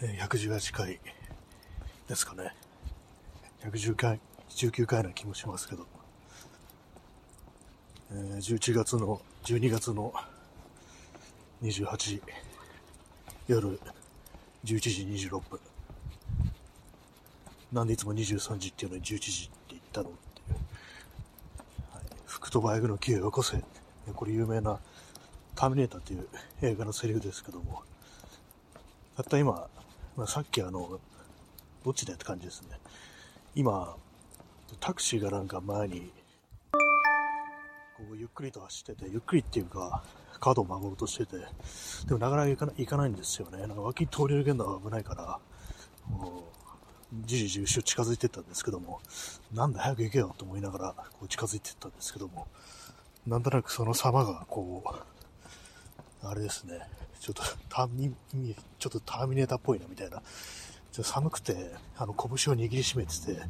118回ですかね。110回、19回な気もしますけど。えー11月の、12月の28時、夜11時26分。なんでいつも23時っていうのに11時って言ったのっていう。はい、福とバイクの木をよこせ。これ有名なターミネーターっていう映画のセリフですけども、たった今、まあ、さっきあの、どっちでって感じですね。今、タクシーがなんか前に、こうゆっくりと走ってて、ゆっくりっていうか、角を曲がろうとしてて、でもなかなか行かない行かないんですよね。なんか脇通り抜けるのは危ないから、じりじり後ろ近づいてったんですけども、なんだ早く行けよと思いながら、こう近づいてったんですけども、なんとなくその様が、こう、あれですね、ちょっとターミ、ちょっとターミネーターっぽいなみたいな、ちょっと寒くて、あの、拳を握りしめてて、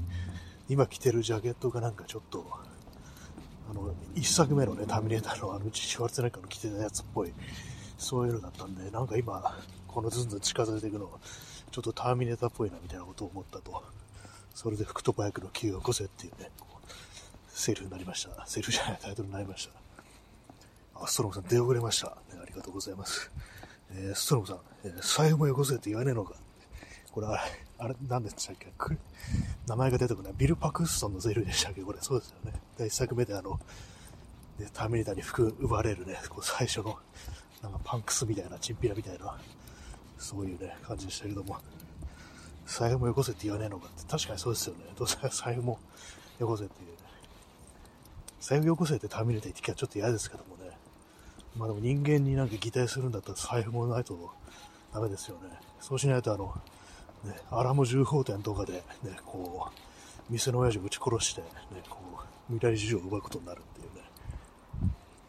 今着てるジャケットがなんかちょっと、あの、一作目のね、ターミネーターのあの、シュワルツェネッガーの着てたやつっぽい、そういうのだったんで、なんか今、このずんずん近づいていくの、ちょっとターミネーターっぽいなみたいなことを思ったと。それで福とバイクの気を起こせっていうね、セリフになりました。セリフじゃないタイトルになりました。あ、ストロムさん出遅れました。ね、ありがとうございます。えーストロムさん、え財布もよこせって言わねえのか。これあれ、あれ、何でしたっけ？名前が出てこない。ビル・パクストンのセリフでしたっけ？これ、そうですよね。第一作目であの、ね、ターミネーターに服奪われるね、こう最初の、なんかパンクスみたいな、チンピラみたいな、そういうね、感じでしたけども、財布もよこせって言わねえのかって、確かにそうですよね。どうせ財布もよこせっていう、財布よこせってターミネーター言ってきはちょっと嫌ですけども。まあでも人間になんか擬態するんだったら財布もないとダメですよね。そうしないとあの、ね、アラモ重宝店とかで、ね、こう、店の親父を撃ち殺して、ね、こう、未来事情を奪うことになるっていうね。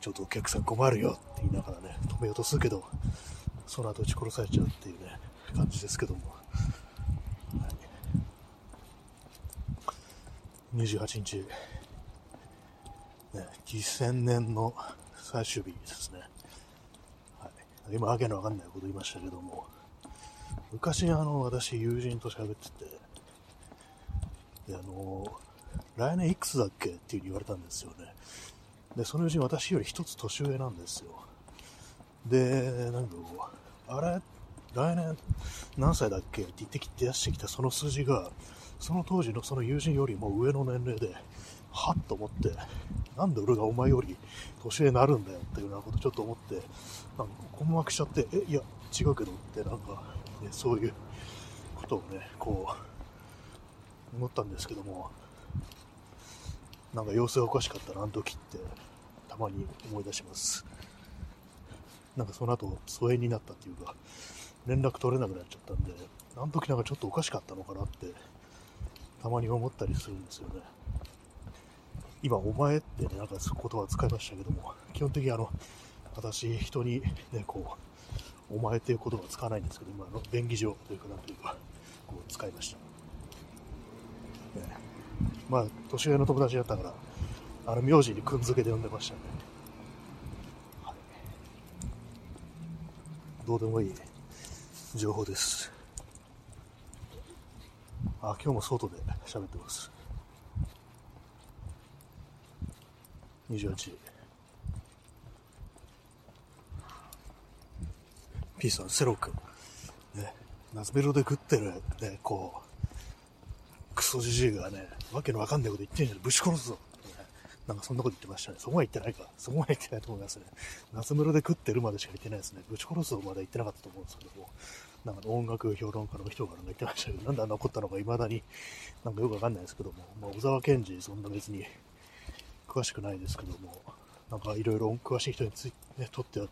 ちょっとお客さん困るよって言いながらね、止めようとするけど、その後撃ち殺されちゃうっていうね、感じですけども。はい、28日、ね、2000年の最終日ですね。はい、今、わけのわかんないこと言いましたけども、昔、あの、私、友人と喋ってて、で、あの、来年いくつだっけっていうに言われたんですよね。で、その友人、私より一つ年上なんですよ。で、なんかこう、あれ？来年何歳だっけ？って言ってきて出してきたその数字が、その当時のその友人よりも上の年齢で、はっと思って、なんで俺がお前より年上になるんだよっていうようなことちょっと思って、なんか困惑しちゃって、え、いや、違うけどって、なんか、ね、そういうことをね、こう、思ったんですけども、なんか様子がおかしかったな、あの時って、たまに思い出します。なんかその後、疎遠になったっていうか、連絡取れなくなっちゃったんで、あの時なんかちょっとおかしかったのかなって、たまに思ったりするんですよね。今、お前ってね、なんか言葉使いましたけども、基本的にあの、私、人にね、こう、お前っていう言葉は使わないんですけど、今、あの便宜上というか、なんというか、こう、使いました。ね、まあ、年上の友達だったから、あの、名字にくんづけで呼んでましたね。はい。どうでもいい情報です。あ、今日も外で喋ってます。28。P さん、セロ君。ね、夏メロで食ってる、ね、こう、クソじじいがね、わけのわかんないこと言ってんじゃん、ぶち殺すぞ。なんかそんなこと言ってましたね。そこは言ってないか。そこは言ってないと思いますね。夏メロで食ってるまでしか言ってないですね。ぶち殺すぞまで言ってなかったと思うんですけども。なんか音楽評論家の人がなんか言ってましたけど、なんであんな怒ったのか未だになんかよくわかんないですけども、まあ、小沢健二そんな別に詳しくないですけども、なんかいろいろ詳しい人につい、ね、とっては、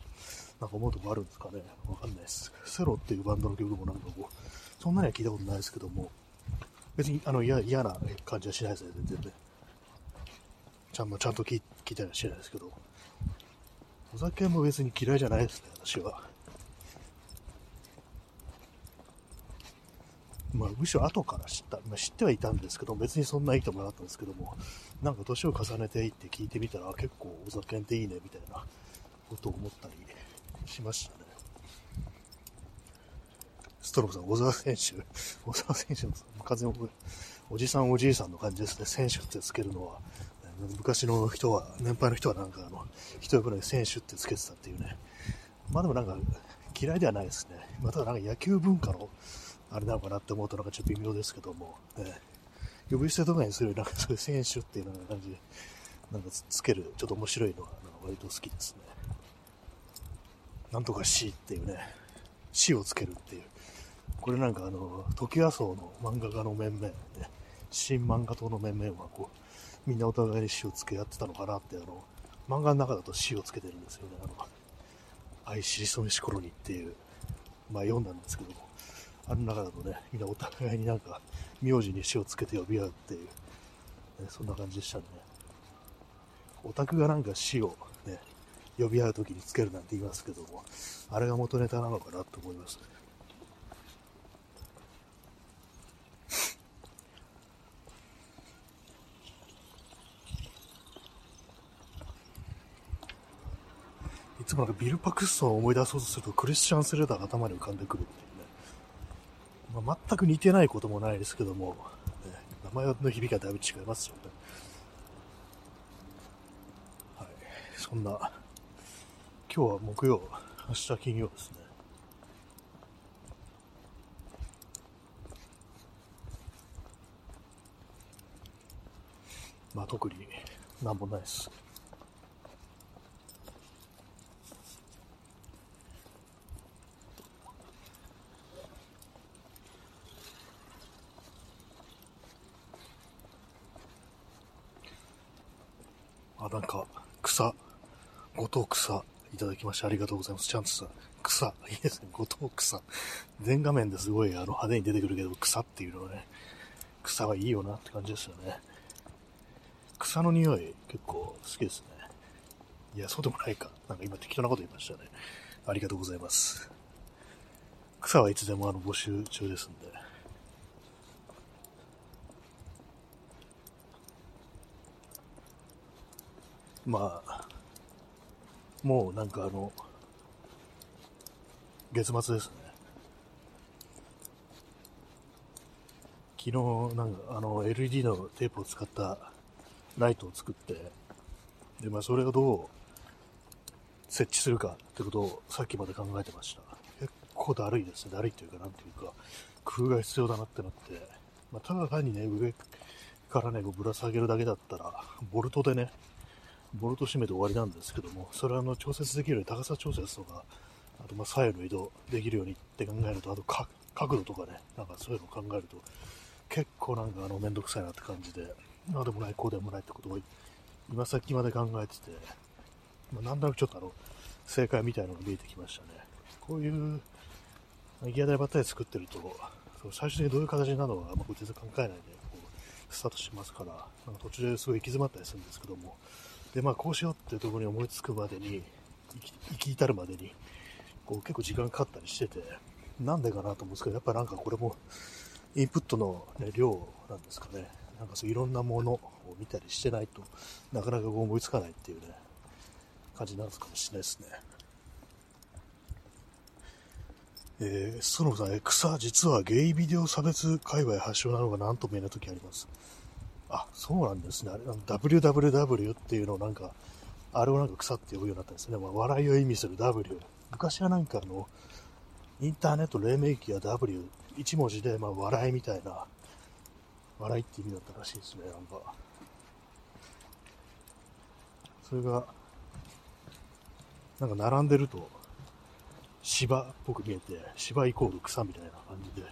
なんか思うとこあるんですかね。わかんないです。セロっていうバンドの曲もなんかこう、そんなには聞いたことないですけども、別にあの嫌な感じはしないですね、全然ね。ちゃんとちゃんと聞い聞いたりはしないですけど、お酒も別に嫌いじゃないですね、私は。まあ、むしろ後から知った、まあ、知ってはいたんですけど、別にそんないいともなかったんですけども、なんか年を重ねていって聞いてみたら、結構お酒っていいね、みたいなことを思ったりしましたね。ストロムさん、小沢選手、小沢選手の完全おじさんおじいさんの感じですね、選手ってつけるのは。昔の人は、年配の人はなんかあの、一呼びで選手ってつけてたっていうね。まあでもなんか嫌いではないですね。まあただなんか野球文化のあれなのかなって思うとなんかちょっと微妙ですけども、ね、呼び捨てとかにするなんかそういう選手っていうような感じで、なんかつける、ちょっと面白いのは割と好きですね。なんとか C っていうね、死をつけるっていう。これなんかあの、トキワ荘の漫画家の面々、ね、新漫画党の面々はこう、みんなお互いに死をつけ合ってたのかなって、あの、漫画の中だと死をつけてるんですよね。あの、愛しりそめしころにっていう、まあ読んだんですけども、あの中だとね、みんなお互いになんか、名字に死をつけて呼び合うっていう、ね、そんな感じでしたね。オタクがなんか死をね、呼び合う時につけるなんて言いますけども、あれが元ネタなのかなと思いますね。いつもなんかビル・パクストンを思い出そうとするとクリスチャン・スレーダーが頭に浮かんでくるって。まあ、全く似てないこともないですけども、ね、名前の響きがだいぶ違いますよね。はい。そんな今日は木曜、明日金曜ですね。まあ特になんもないです。あ、なんか草、後藤草。いただきましてありがとうございます。チャンツさん。草。いいですね。後藤草。全画面ですごいあの派手に出てくるけど、草っていうのはね、草はいいよなって感じですよね。草の匂い結構好きですね。いや、そうでもないか。なんか今適当なこと言いましたね。ありがとうございます。草はいつでもあの募集中ですんで。まあ、もうなんかあの、月末ですね。昨日、なんかあの LED のテープを使ったライトを作って、で、まあそれをどう設置するかってことをさっきまで考えてました。結構だるいですね。だるいというか、なんていうか、工夫が必要だなってなって、まあ、ただ単にね、上からね、こうぶら下げるだけだったら、ボルトでね、ボルト締めて終わりなんですけども、それはあの調節できるように高さ調節とか、あとまあ左右の移動できるようにって考えると、あと角度とかね、なんかそういうのを考えると、結構なんかあのめんどくさいなって感じで、ああでもない、こうでもないってことを今さっきまで考えてて、まあ、なんとなくちょっとあの正解みたいなのが見えてきましたね。こういうギア台ばったり作ってると、最終的にどういう形になるのか、まあ、全然考えないでこうスタートしますから、なんか途中ですごい行き詰まったりするんですけども、で、まあ、こうしようっていうところに思いつくまでに、行き至るまでに、こう結構時間かかったりしてて、なんでかなと思うんですけど、やっぱなんかこれも、インプットの、ね、量なんですかね。なんかそういろんなものを見たりしてないとなかなか思いつかないっていうね、感じなんですかもしれないですね。えー、ストロムさん、草、実はゲイビデオ差別界隈発祥なのが何とも言えない時あります。あ、そうなんですね。あれ、WWW っていうのをなんか、あれをなんか草って呼ぶようになったんですね。まあ、笑いを意味する W。昔はなんかあの、インターネット黎明期は W、1文字で、まあ、笑いみたいな、笑いって意味だったらしいですね、なんか。それが、なんか並んでると、芝っぽく見えて、芝イコール草みたいな感じで、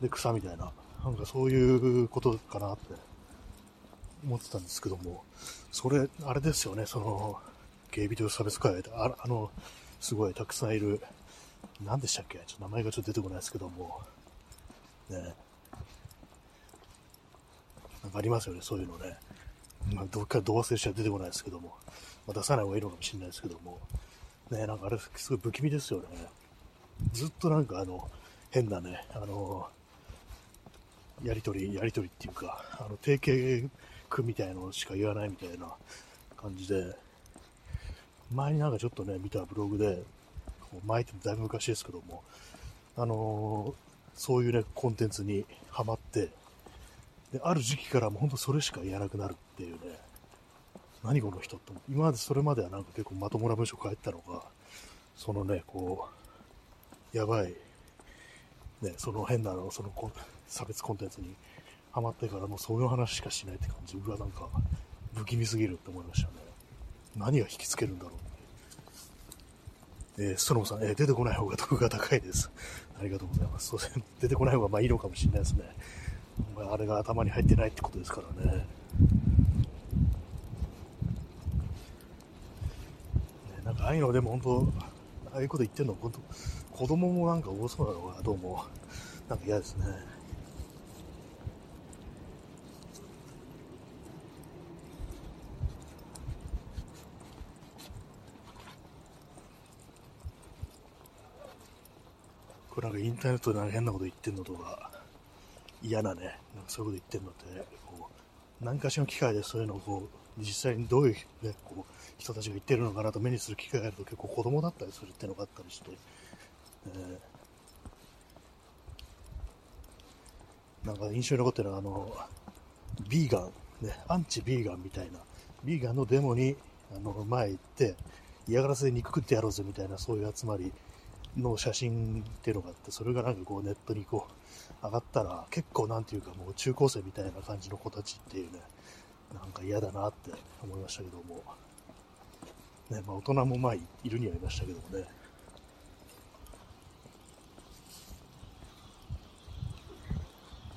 で、草みたいな、なんかそういうことかなって思ってたんですけども、それ、あれですよね、その、ゲイビデオ差別会で、ああの、すごいたくさんいる、何でしたっけちょっと名前がちょっと出てこないですけども、ね。なんかありますよね、そういうのね。まあ、どっかど忘れしちゃ出てこないですけども、まあ、出さない方がいいのかもしれないですけども、ね、なんかあれ、すごい不気味ですよね。ずっとなんかあの、変なね、あの、やりとり、やりとりっていうか、あの、定型句みたいのしか言わないみたいな感じで、前になんかちょっとね、見たブログで、前ってだいぶ昔ですけども、あのー、そういうね、コンテンツにハマって、で、ある時期からもう本当それしか言えなくなるっていうね、何この人と、今までそれまではなんか結構まともな文章書いてたのが、そのね、こう、やばい、ね、その変なの、その差別コンテンツにハマってからもうそういう話しかしないって感じ、うわ、なんか不気味すぎるって思いましたね。何が引きつけるんだろうえー、ストロムさん、えー、出てこない方が得が高いです。ありがとうございます。そうですね、出てこない方がまあいいのかもしれないですね。あれが頭に入ってないってことですからね。ねなんかああいうのでも本当、ああいうこと言ってんの、本当、子供もなんか多そうなのがどうも、なんか嫌ですね。これなんかインターネットでなんか変なこと言ってんのとか、嫌なね、なんかそういうこと言ってんのって、こう、何かしらの機会でそういうのをこう、実際にどういう、ね、こう人たちが言ってるのかなと目にする機会があると結構子供だったりするっていうのがあったりして、えー、なんか印象に残ってるのは、あの、ビーガン、ね、アンチビーガンみたいな、ビーガンのデモに、あの、前行って、嫌がらせで肉食ってやろうぜみたいな、そういう集まりの写真っていうのがあって、それがなんかこうネットにこう上がったら、結構なんていうかもう中高生みたいな感じの子たちっていうね、なんか嫌だなって思いましたけども、ね、まあ大人もまあいるにはいましたけどもね、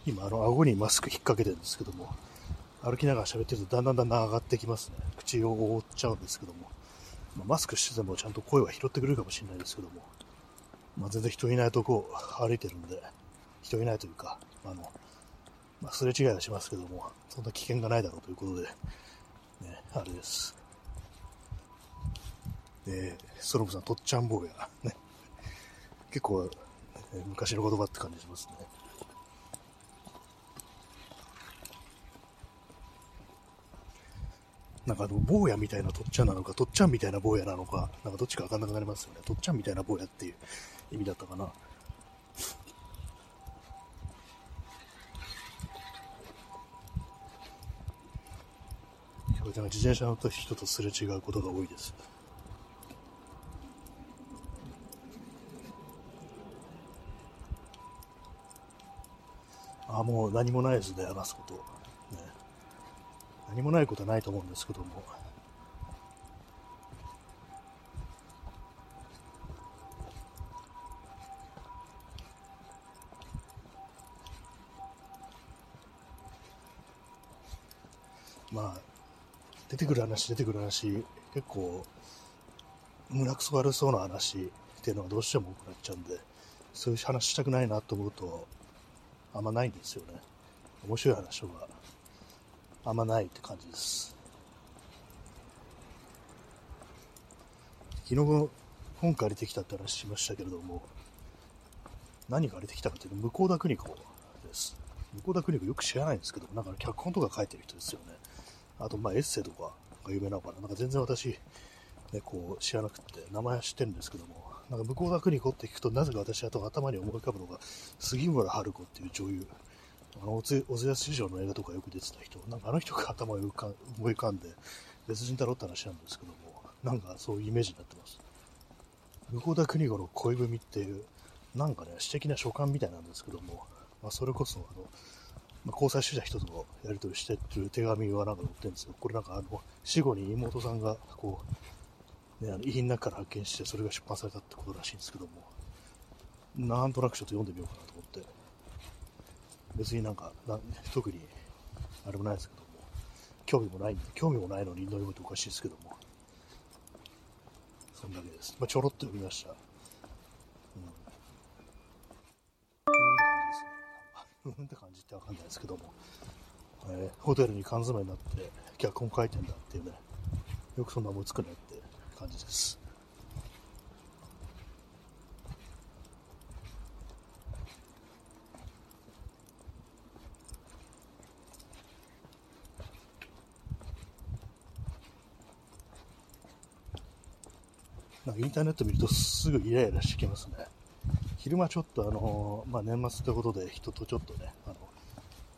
今、あの、顎にマスク引っ掛けてるんですけども、歩きながら喋ってるとだんだんだんだん上がってきますね。口を覆っちゃうんですけども、まあ、マスクしててもちゃんと声は拾ってくれるかもしれないですけども、まあ、全然人いないとこを歩いてるんで、人いないというか、あの、まあ、すれ違いはしますけども、そんな危険がないだろうということで、ね、あれです。で、ソ、ロムさん、とっちゃん坊や、ね、結構、昔の言葉って感じしますね。なんかあの、坊やみたいなとっちゃんなのか、とっちゃんみたいな坊やなのか、なんかどっちかわかんなくなりますよね。とっちゃんみたいな坊やっていう意味だったかな。自転車乗った人とすれ違うことが多いです。あ、もう何もないですね、話すこと。何もないことはないと思うんですけども。まあ、出てくる話、出てくる話、結構、胸くそ悪そうな話っていうのがどうしても多くなっちゃうんで、そういう話したくないなと思うと、あんまないんですよね。面白い話があんまないって感じです。昨日本借りてきたって話しましたけれども、何借りてきたかというと、向田邦子です。向田邦子よく知らないんですけど、なんか脚本とか書いてる人ですよね。あと、まあ、エッセイとかが有名なのかな。なんか全然私、ね、こう、知らなくて、名前は知ってるんですけども、なんか向田邦子って聞くと、なぜか私は頭に思い浮かぶのが、杉村春子っていう女優。あの、小津安師匠の映画とかよく出てた人、なんかあの人が頭に思い浮かんで、別人だろって話なんですけども、なんかそういうイメージになってます。向田邦子の恋文っていう、なんかね、詩的な書簡みたいなんですけども、まあ、それこそ、あの、まあ、交際してた人とやり取りしてる手紙はなんか載ってるんですよ。これなんかあの、死後に妹さんが、こう、ね、あの遺品の中から発見して、それが出版されたってことらしいんですけども、なんとなくちょっと読んでみようかなと、別になんか、な特に、あれもないですけども、興味もないんで、興味もないのに読むとおかしいですけども、そんだけです。まあ、ちょろっと読みました。うんって感じってわかんないですけども、えー、ホテルに缶詰になって脚本書いてんだっていうね、よくそんな思いつくねって感じです。なんかインターネット見るとすぐイライラしてきますね。昼間ちょっとあの、まあ、年末ということで人とちょっとね、あの、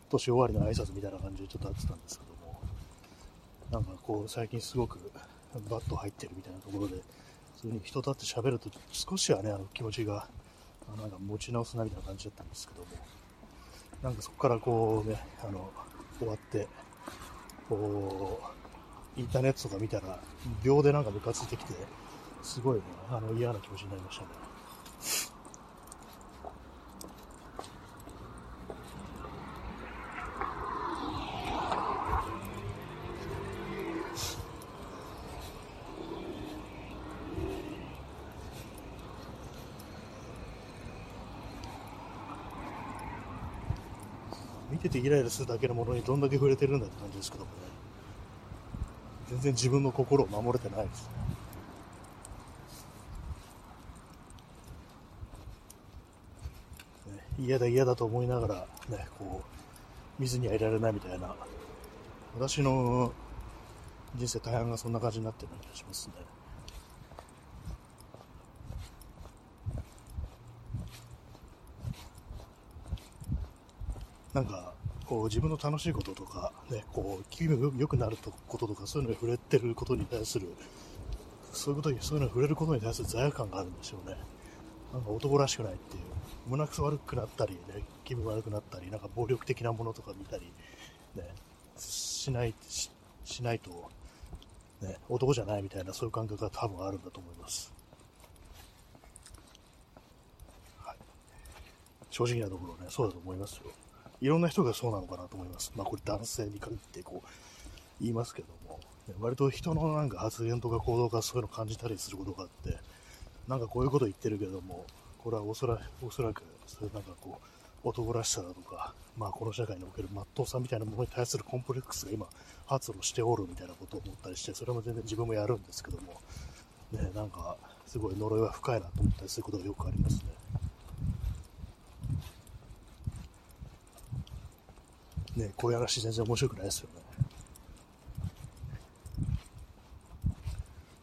年終わりの挨拶みたいな感じでちょっと会ってたんですけども、なんかこう、最近すごくバット入ってるみたいなところで、普通に人と会って喋ると少しはね、あの気持ちが、なんか持ち直すなみたいな感じだったんですけども、なんかそこからこうね、あの、終わって、こう、インターネットとか見たら、秒でなんかムカついてきて、すごいね、あの嫌な気持ちになりましたね。見ててイライラするだけのものにどんだけ触れてるんだって感じですけどもね。全然自分の心を守れてないですね。嫌だ嫌だと思いながら、ね、こう、見ずにはいられないみたいな、私の人生大半がそんな感じになってる気がしますね。なんか、こう自分の楽しいこととか、ね、こう気分良くなることとか、そういうのに触れてることに対する、そういうことに、そういうのに触れることに対する罪悪感があるんでしょうね。なんか男らしくないっていう。胸くそ悪くなったり、ね、気分悪くなったり、なんか暴力的なものとか見たり、ね、しないし、しないと、ね、男じゃないみたいな、そういう感覚が多分あるんだと思います。正直なところね、そうだと思いますよ。いろんな人がそうなのかなと思います。まあこれ男性に限ってこう言いますけども、割と人のなんか発言とか行動がそういうのを感じたりすることがあって、なんかこういうこと言ってるけども、これはおそらおそらく、そういうなんかこう、男らしさだとか、まあこの社会における真っ当さみたいなものに対するコンプレックスが今発露しておるみたいなことを思ったりして、それも全然自分もやるんですけども、ね、なんかすごい呪いは深いなと思ったりすることがよくありますね。ね、こういう話全然面白くないですよね。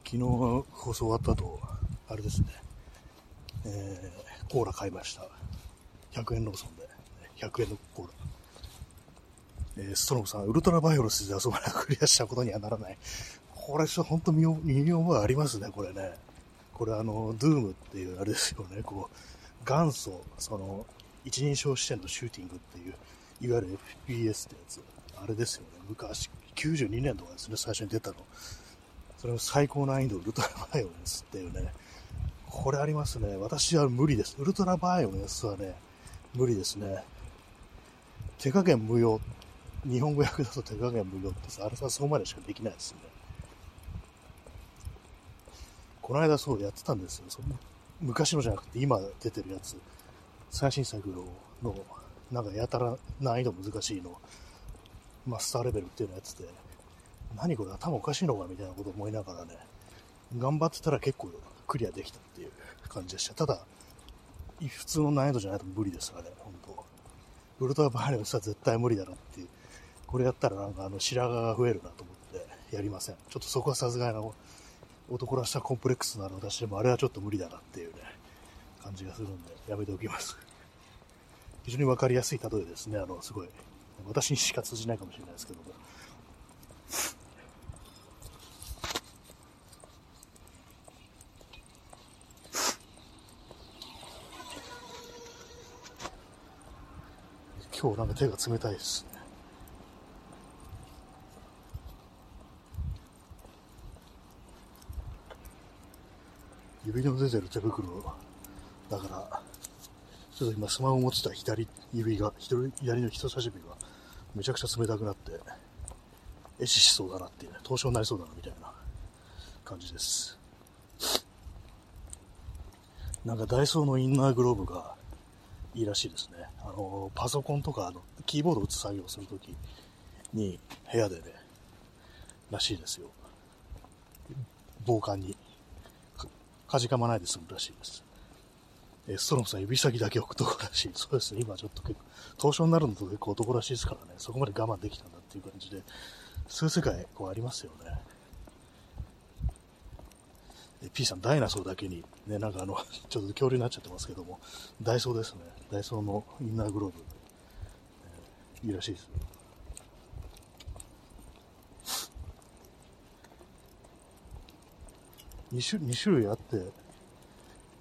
昨日放送終わった後、あれですね、えー、コーラ買いました。100円ローソンで、100円のコーラ。えー、ストロムさん、ウルトラバイオレスで遊ばなくクリアしたことにはならない。これ、ちょっと本当に身に覚えありますね、これね。これあの、ドゥームっていうあれですよね、こう、元祖、その、一人称視点のシューティングっていう、いわゆる FPS ってやつ。あれですよね。昔、92年とかですね、最初に出たの。それの最高難易度、ウルトラバイオレンスっていうね。これありますね。私は無理です。ウルトラバイオレンスはね、無理ですね。手加減無用。日本語訳だと手加減無用ってさ、あれさ、そこまでしかできないですね。この間そうやってたんですよ。その昔のじゃなくて今出てるやつ。最新作のなんかやたら難易度難しいの、マスターレベルっていうのやつで、何これ頭おかしいのかみたいなこと思いながらね、頑張ってたら結構クリアできたっていう感じでした。ただ、普通の難易度じゃないと無理ですからね、本当ウルトラバーレンスは絶対無理だなっていう。これやったらなんかあの白髪が増えるなと思ってやりません。ちょっとそこはさすがに男らしたコンプレックスのある私でもあれはちょっと無理だなっていうね、感じがするんでやめておきます。非常に分かりやすい例えですね。あの、すごい、私にしか通じないかもしれないですけども。今日なんか手が冷たいですね。指の出てる手袋だから、ちょっと今スマホ持ってた左指が、左の人差し指がめちゃくちゃ冷たくなって、壊死しそうだなっていうね、凍傷になりそうだなみたいな感じです。なんかダイソーのインナーグローブがいいらしいですね。あの、パソコンとか、あの、キーボードを打つ作業をするときに部屋でね、らしいですよ。防寒に。かじかまないで済むらしいです。えストロムさん指先だけ置くとこらしい。そうですね、今ちょっと結構、凍傷になるのと結構男らしいですからね、そこまで我慢できたんだっていう感じで、そういう世界、こうありますよね。P さん、ダイナソーだけに、ね、なんかあの、ちょっと恐竜になっちゃってますけども、ダイソーですね。ダイソーのインナーグローブ、いいらしいです。2種 ,2 種類あって、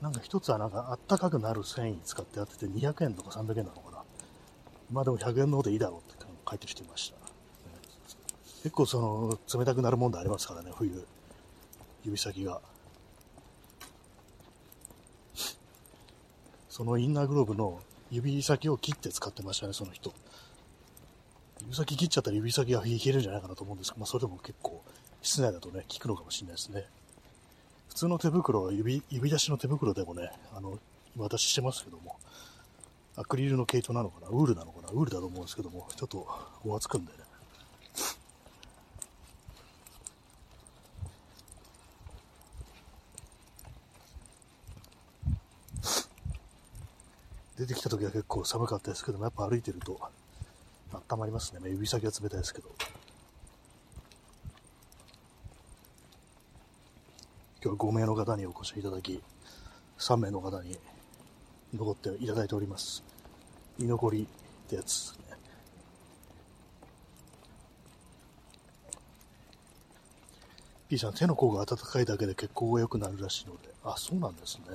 なんか一つはなんかあったかくなる繊維使ってやってて200円とか300円なのかな。まあでも100円の方でいいだろうって書いてる人いました。結構その冷たくなるもんでありますからね、冬。指先が。そのインナーグローブの指先を切って使ってましたね、その人。指先切っちゃったら指先が冷えるんじゃないかなと思うんですけど、まあそれでも結構室内だとね、効くのかもしれないですね。普通の手袋、指、指出しの手袋でもね、あの、今私してますけども、アクリルの毛糸なのかなウールなのかなウールだと思うんですけども、ちょっとお熱くんでね。出てきた時は結構寒かったですけども、やっぱ歩いてると温まりますね。指先は冷たいですけど。今日は5名の方にお越しいただき、3名の方に残っていただいております。居残りってやつですね。P さん、手の甲が温かいだけで血行が良くなるらしいので、あ、そうなんですね。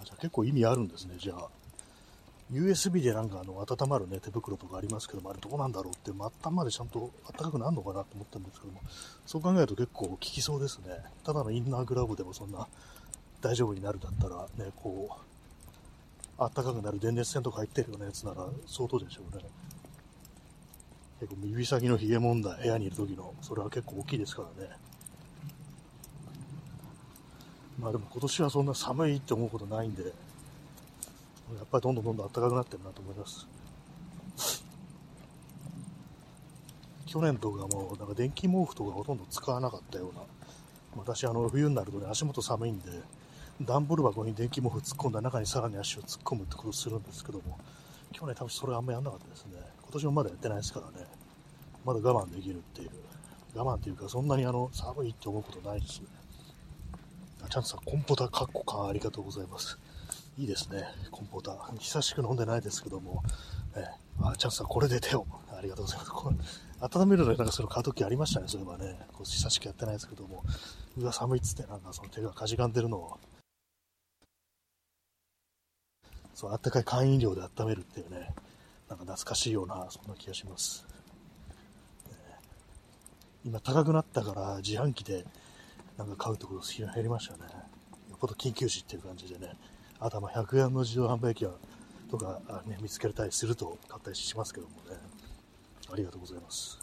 あじゃあ結構意味あるんですね、じゃあ。USB でなんかあの温まるね、手袋とかありますけども、あれどうなんだろうって、末端までちゃんと暖かくなるのかなと思ったんですけども、そう考えると結構効きそうですね。ただのインナーグラブでもそんな大丈夫になるだったら、ね、こう、暖かくなる電熱線とか入ってるようなやつなら相当でしょうね。結構指先の冷え問題、部屋にいる時の、それは結構大きいですからね。まあでも今年はそんな寒いって思うことないんで、やっぱりどんどんどんどん暖かくなってるなと思います。去年とかもなんか電気毛布とかほとんど使わなかったような、私あの冬になるとね足元寒いんで、段ボール箱に電気毛布突っ込んだ中にさらに足を突っ込むってことをするんですけども、去年多分それあんまやんなかったですね。今年もまだやってないですからね。まだ我慢できるっていう。我慢っていうかそんなにあの寒いって思うことないですね。あちゃんとさん、コンポタカッコ缶ありがとうございます。いいですね、コンポーター。久しく飲んでないですけども、えあチャンスはこれで手を。ありがとうございます。これ温めるのになんかそれ買うときありましたね、そういえばね。こう久しくやってないですけども、うわ、寒いっつってなんかその手がかじかんでるのを、そう、あったかい缶飲料で温めるっていうね、なんか懐かしいような、そんな気がします。ね今高くなったから自販機でなんか買うってことが減りましたね。よっぽど緊急時っていう感じでね。あとはまあ100円の自動販売機とか、ね、見つけたりすると買ったりしますけどもね。ありがとうございます。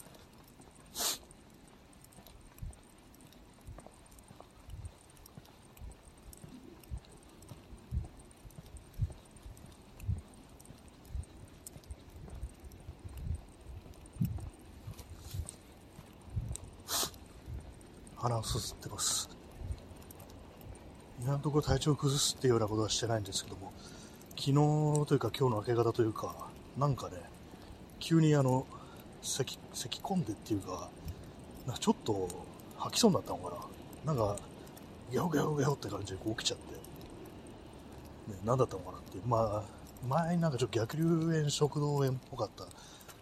鼻をすすってます。今のところ体調を崩すっていうようなことはしてないんですけども、昨日というか今日の明け方というか、なんかね、急にあの、咳、咳込んでっていうか、なんかちょっと吐きそうになったのかな。なんか、ギャホギャホギャホって感じでこう起きちゃって、ね、何だったのかなって。まあ、前になんかちょっと逆流炎食道炎っぽかった、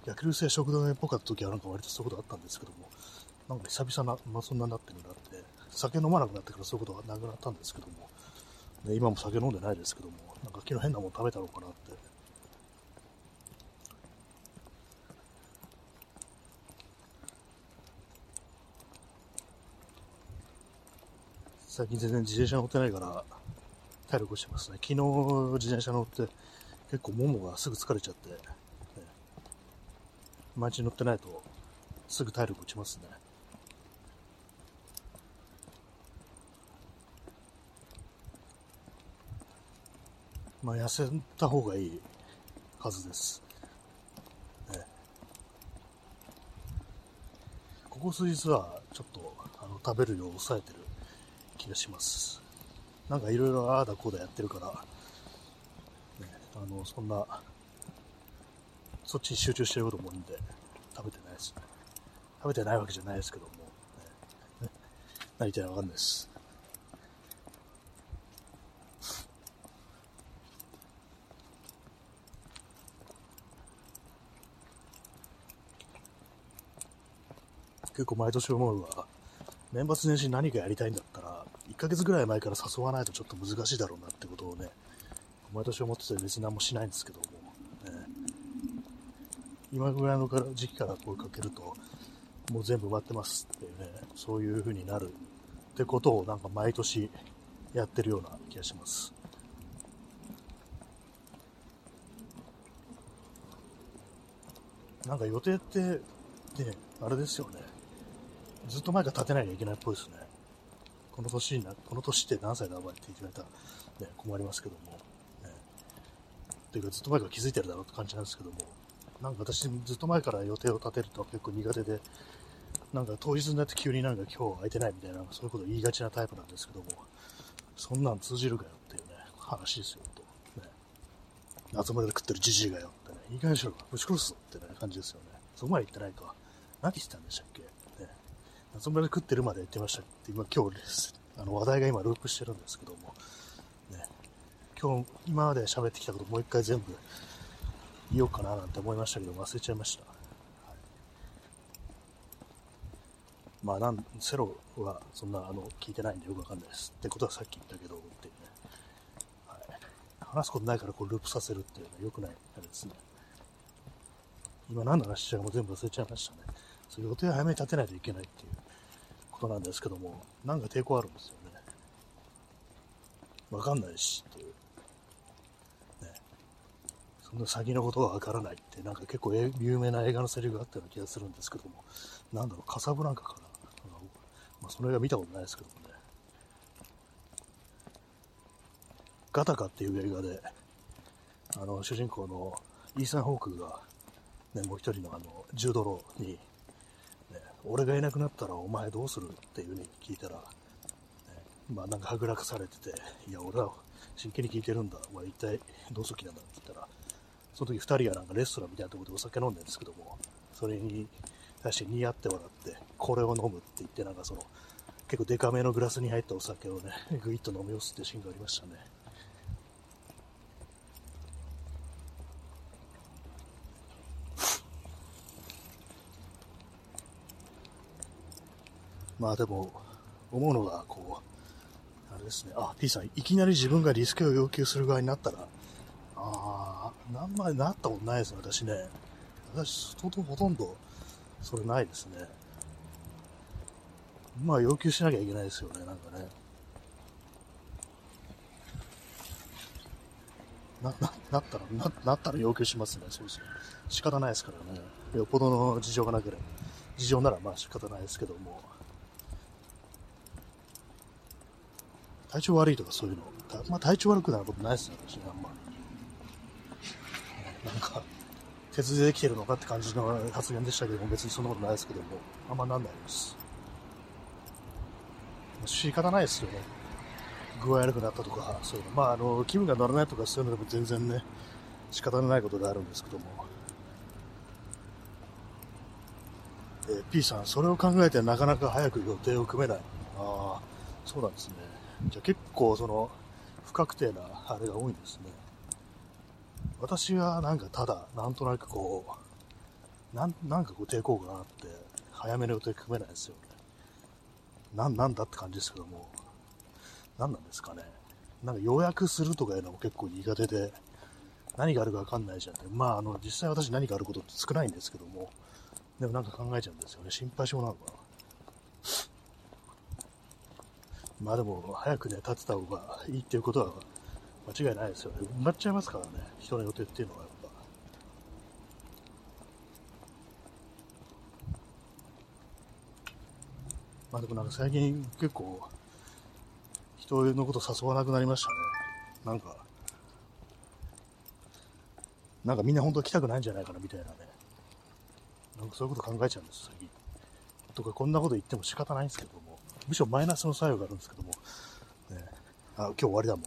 逆流性食道炎っぽかった時はなんか割とそういうことあったんですけども、なんか久々な、まあ、そんなになってるんだって、酒飲まなくなってからそういうことがなくなったんですけども、ね、今も酒飲んでないですけども、なんか昨日変なもの食べたのかなって。最近全然自転車乗ってないから、体力落ちてますね。昨日自転車乗って、結構ももがすぐ疲れちゃって、ね、毎日乗ってないと、すぐ体力落ちますね。まあ、痩せた方がいいはずです。ね、ここ数日はちょっとあの食べる量を抑えてる気がします。なんかいろいろああだこうだやってるから、ね、あのそんなそっちに集中してることも多いんで食べてないですね。食べてないわけじゃないですけども、ね、何言ってるかわかんないです。結構毎年思うのは、年末年始何かやりたいんだったら、1ヶ月ぐらい前から誘わないとちょっと難しいだろうなってことをね、毎年思ってて別に何もしないんですけども、ね、今ぐらいの時期から声かけると、もう全部埋まってますっていうね、そういう風になるってことをなんか毎年やってるような気がします。なんか予定って、ね、あれですよね。ずっと前から立てないといけないっぽいですね。この年にな、この年って何歳だお前って言われたら、ね、困りますけども。ね。ていうかずっと前から気づいてるだろうって感じなんですけども。なんか私ずっと前から予定を立てると結構苦手で、なんか当日になって急になんか今日空いてないみたいな、そういうことを言いがちなタイプなんですけども、そんなん通じるかよっていうね、話ですよ、と。ね。夏まで食ってるじじいがよってね、いい加減しろ、ぶち殺すぞってね、感じですよね。そこまで言ってないか。何言ってたんでしたっけね。夏まで食ってるまで言ってましたって、今今日です。あの話題が今ループしてるんですけども、ね。今日、今まで喋ってきたこともう一回全部言おうかななんて思いましたけど、忘れちゃいました。はいまあなん、セロはそんなあの聞いてないんでよくわかんないです。ってことはさっき言ったけど、ってね。はい、話すことないからこうループさせるっていうのは良くないあれですね。今何の話したかも全部忘れちゃいましたね。そう予定早めに立てないといけないっていうことなんですけども、なんか抵抗あるんですよね。わかんないしっていう。ね。そんな先のことがわからないって、なんか結構有名な映画のセリフがあったような気がするんですけども、なんだろう、カサブランカかな。まあ、その映画見たことないですけどもね。ガタカっていう映画で、あの、主人公のイーサン・ホークが、ね、もう一人のあの、ジュードローに、俺がいなくなったらお前どうするっていう風に聞いたら、ね、まあなんかはぐらかされてて、いや、俺は真剣に聞いてるんだ。お前一体どうする気なんだって言ったら、その時二人がなんかレストランみたいなところでお酒飲んでるんですけども、それに対して似合って笑って、これを飲むって言って、なんかその、結構デカめのグラスに入ったお酒をね、ぐいっと飲み干すってシーンがありましたね。まあでも、思うのが、こう、あれですね、あ、P さん、いきなり自分がリスケを要求する側になったら、ああ、何枚なったことないですね、私ね。私、ほとんど、それないですね。まあ要求しなきゃいけないですよね、なんかね。な、な、なったら、な、なったら要求しますね、そうですね。仕方ないですからね。よっぽどの事情がなければ。事情ならまあ仕方ないですけども。体調悪いとかそういうの。まあ体調悪くなることないですね、私ね、あんまり。なんか、鉄でできてるのかって感じの発言でしたけども、別にそんなことないですけども、あんまなんないです。仕方ないですよね。具合悪くなったとか、そういうの。まあ、あの、気分が乗らないとかそういうのでも全然ね、仕方のないことであるんですけども。えー、P さん、それを考えてなかなか早く予定を組めない。ああ、そうなんですね。じゃあ結構その、不確定なあれが多いんですね。私はなんかただ、なんとなくこう、なんなんかこう抵抗があって、早めの予定組めないですよね。なん、なんだって感じですけども、何なんですかね。なんか予約するとかいうのも結構苦手で、何があるかわかんないじゃんって。まあ、あの、実際私何かあることって少ないんですけども、でもなんか考えちゃうんですよね。心配性なのかな。まあでも、早くね、立てた方がいいっていうことは間違いないですよね。埋まっちゃいますからね、人の予定っていうのはやっぱ。まあでもなんか最近結構、人のこと誘わなくなりましたね。なんか、なんかみんな本当は来たくないんじゃないかなみたいなね。なんかそういうこと考えちゃうんです、最近。とかこんなこと言っても仕方ないんですけども、むしろマイナスの作用があるんですけども、ね、あ、今日終わりだもん。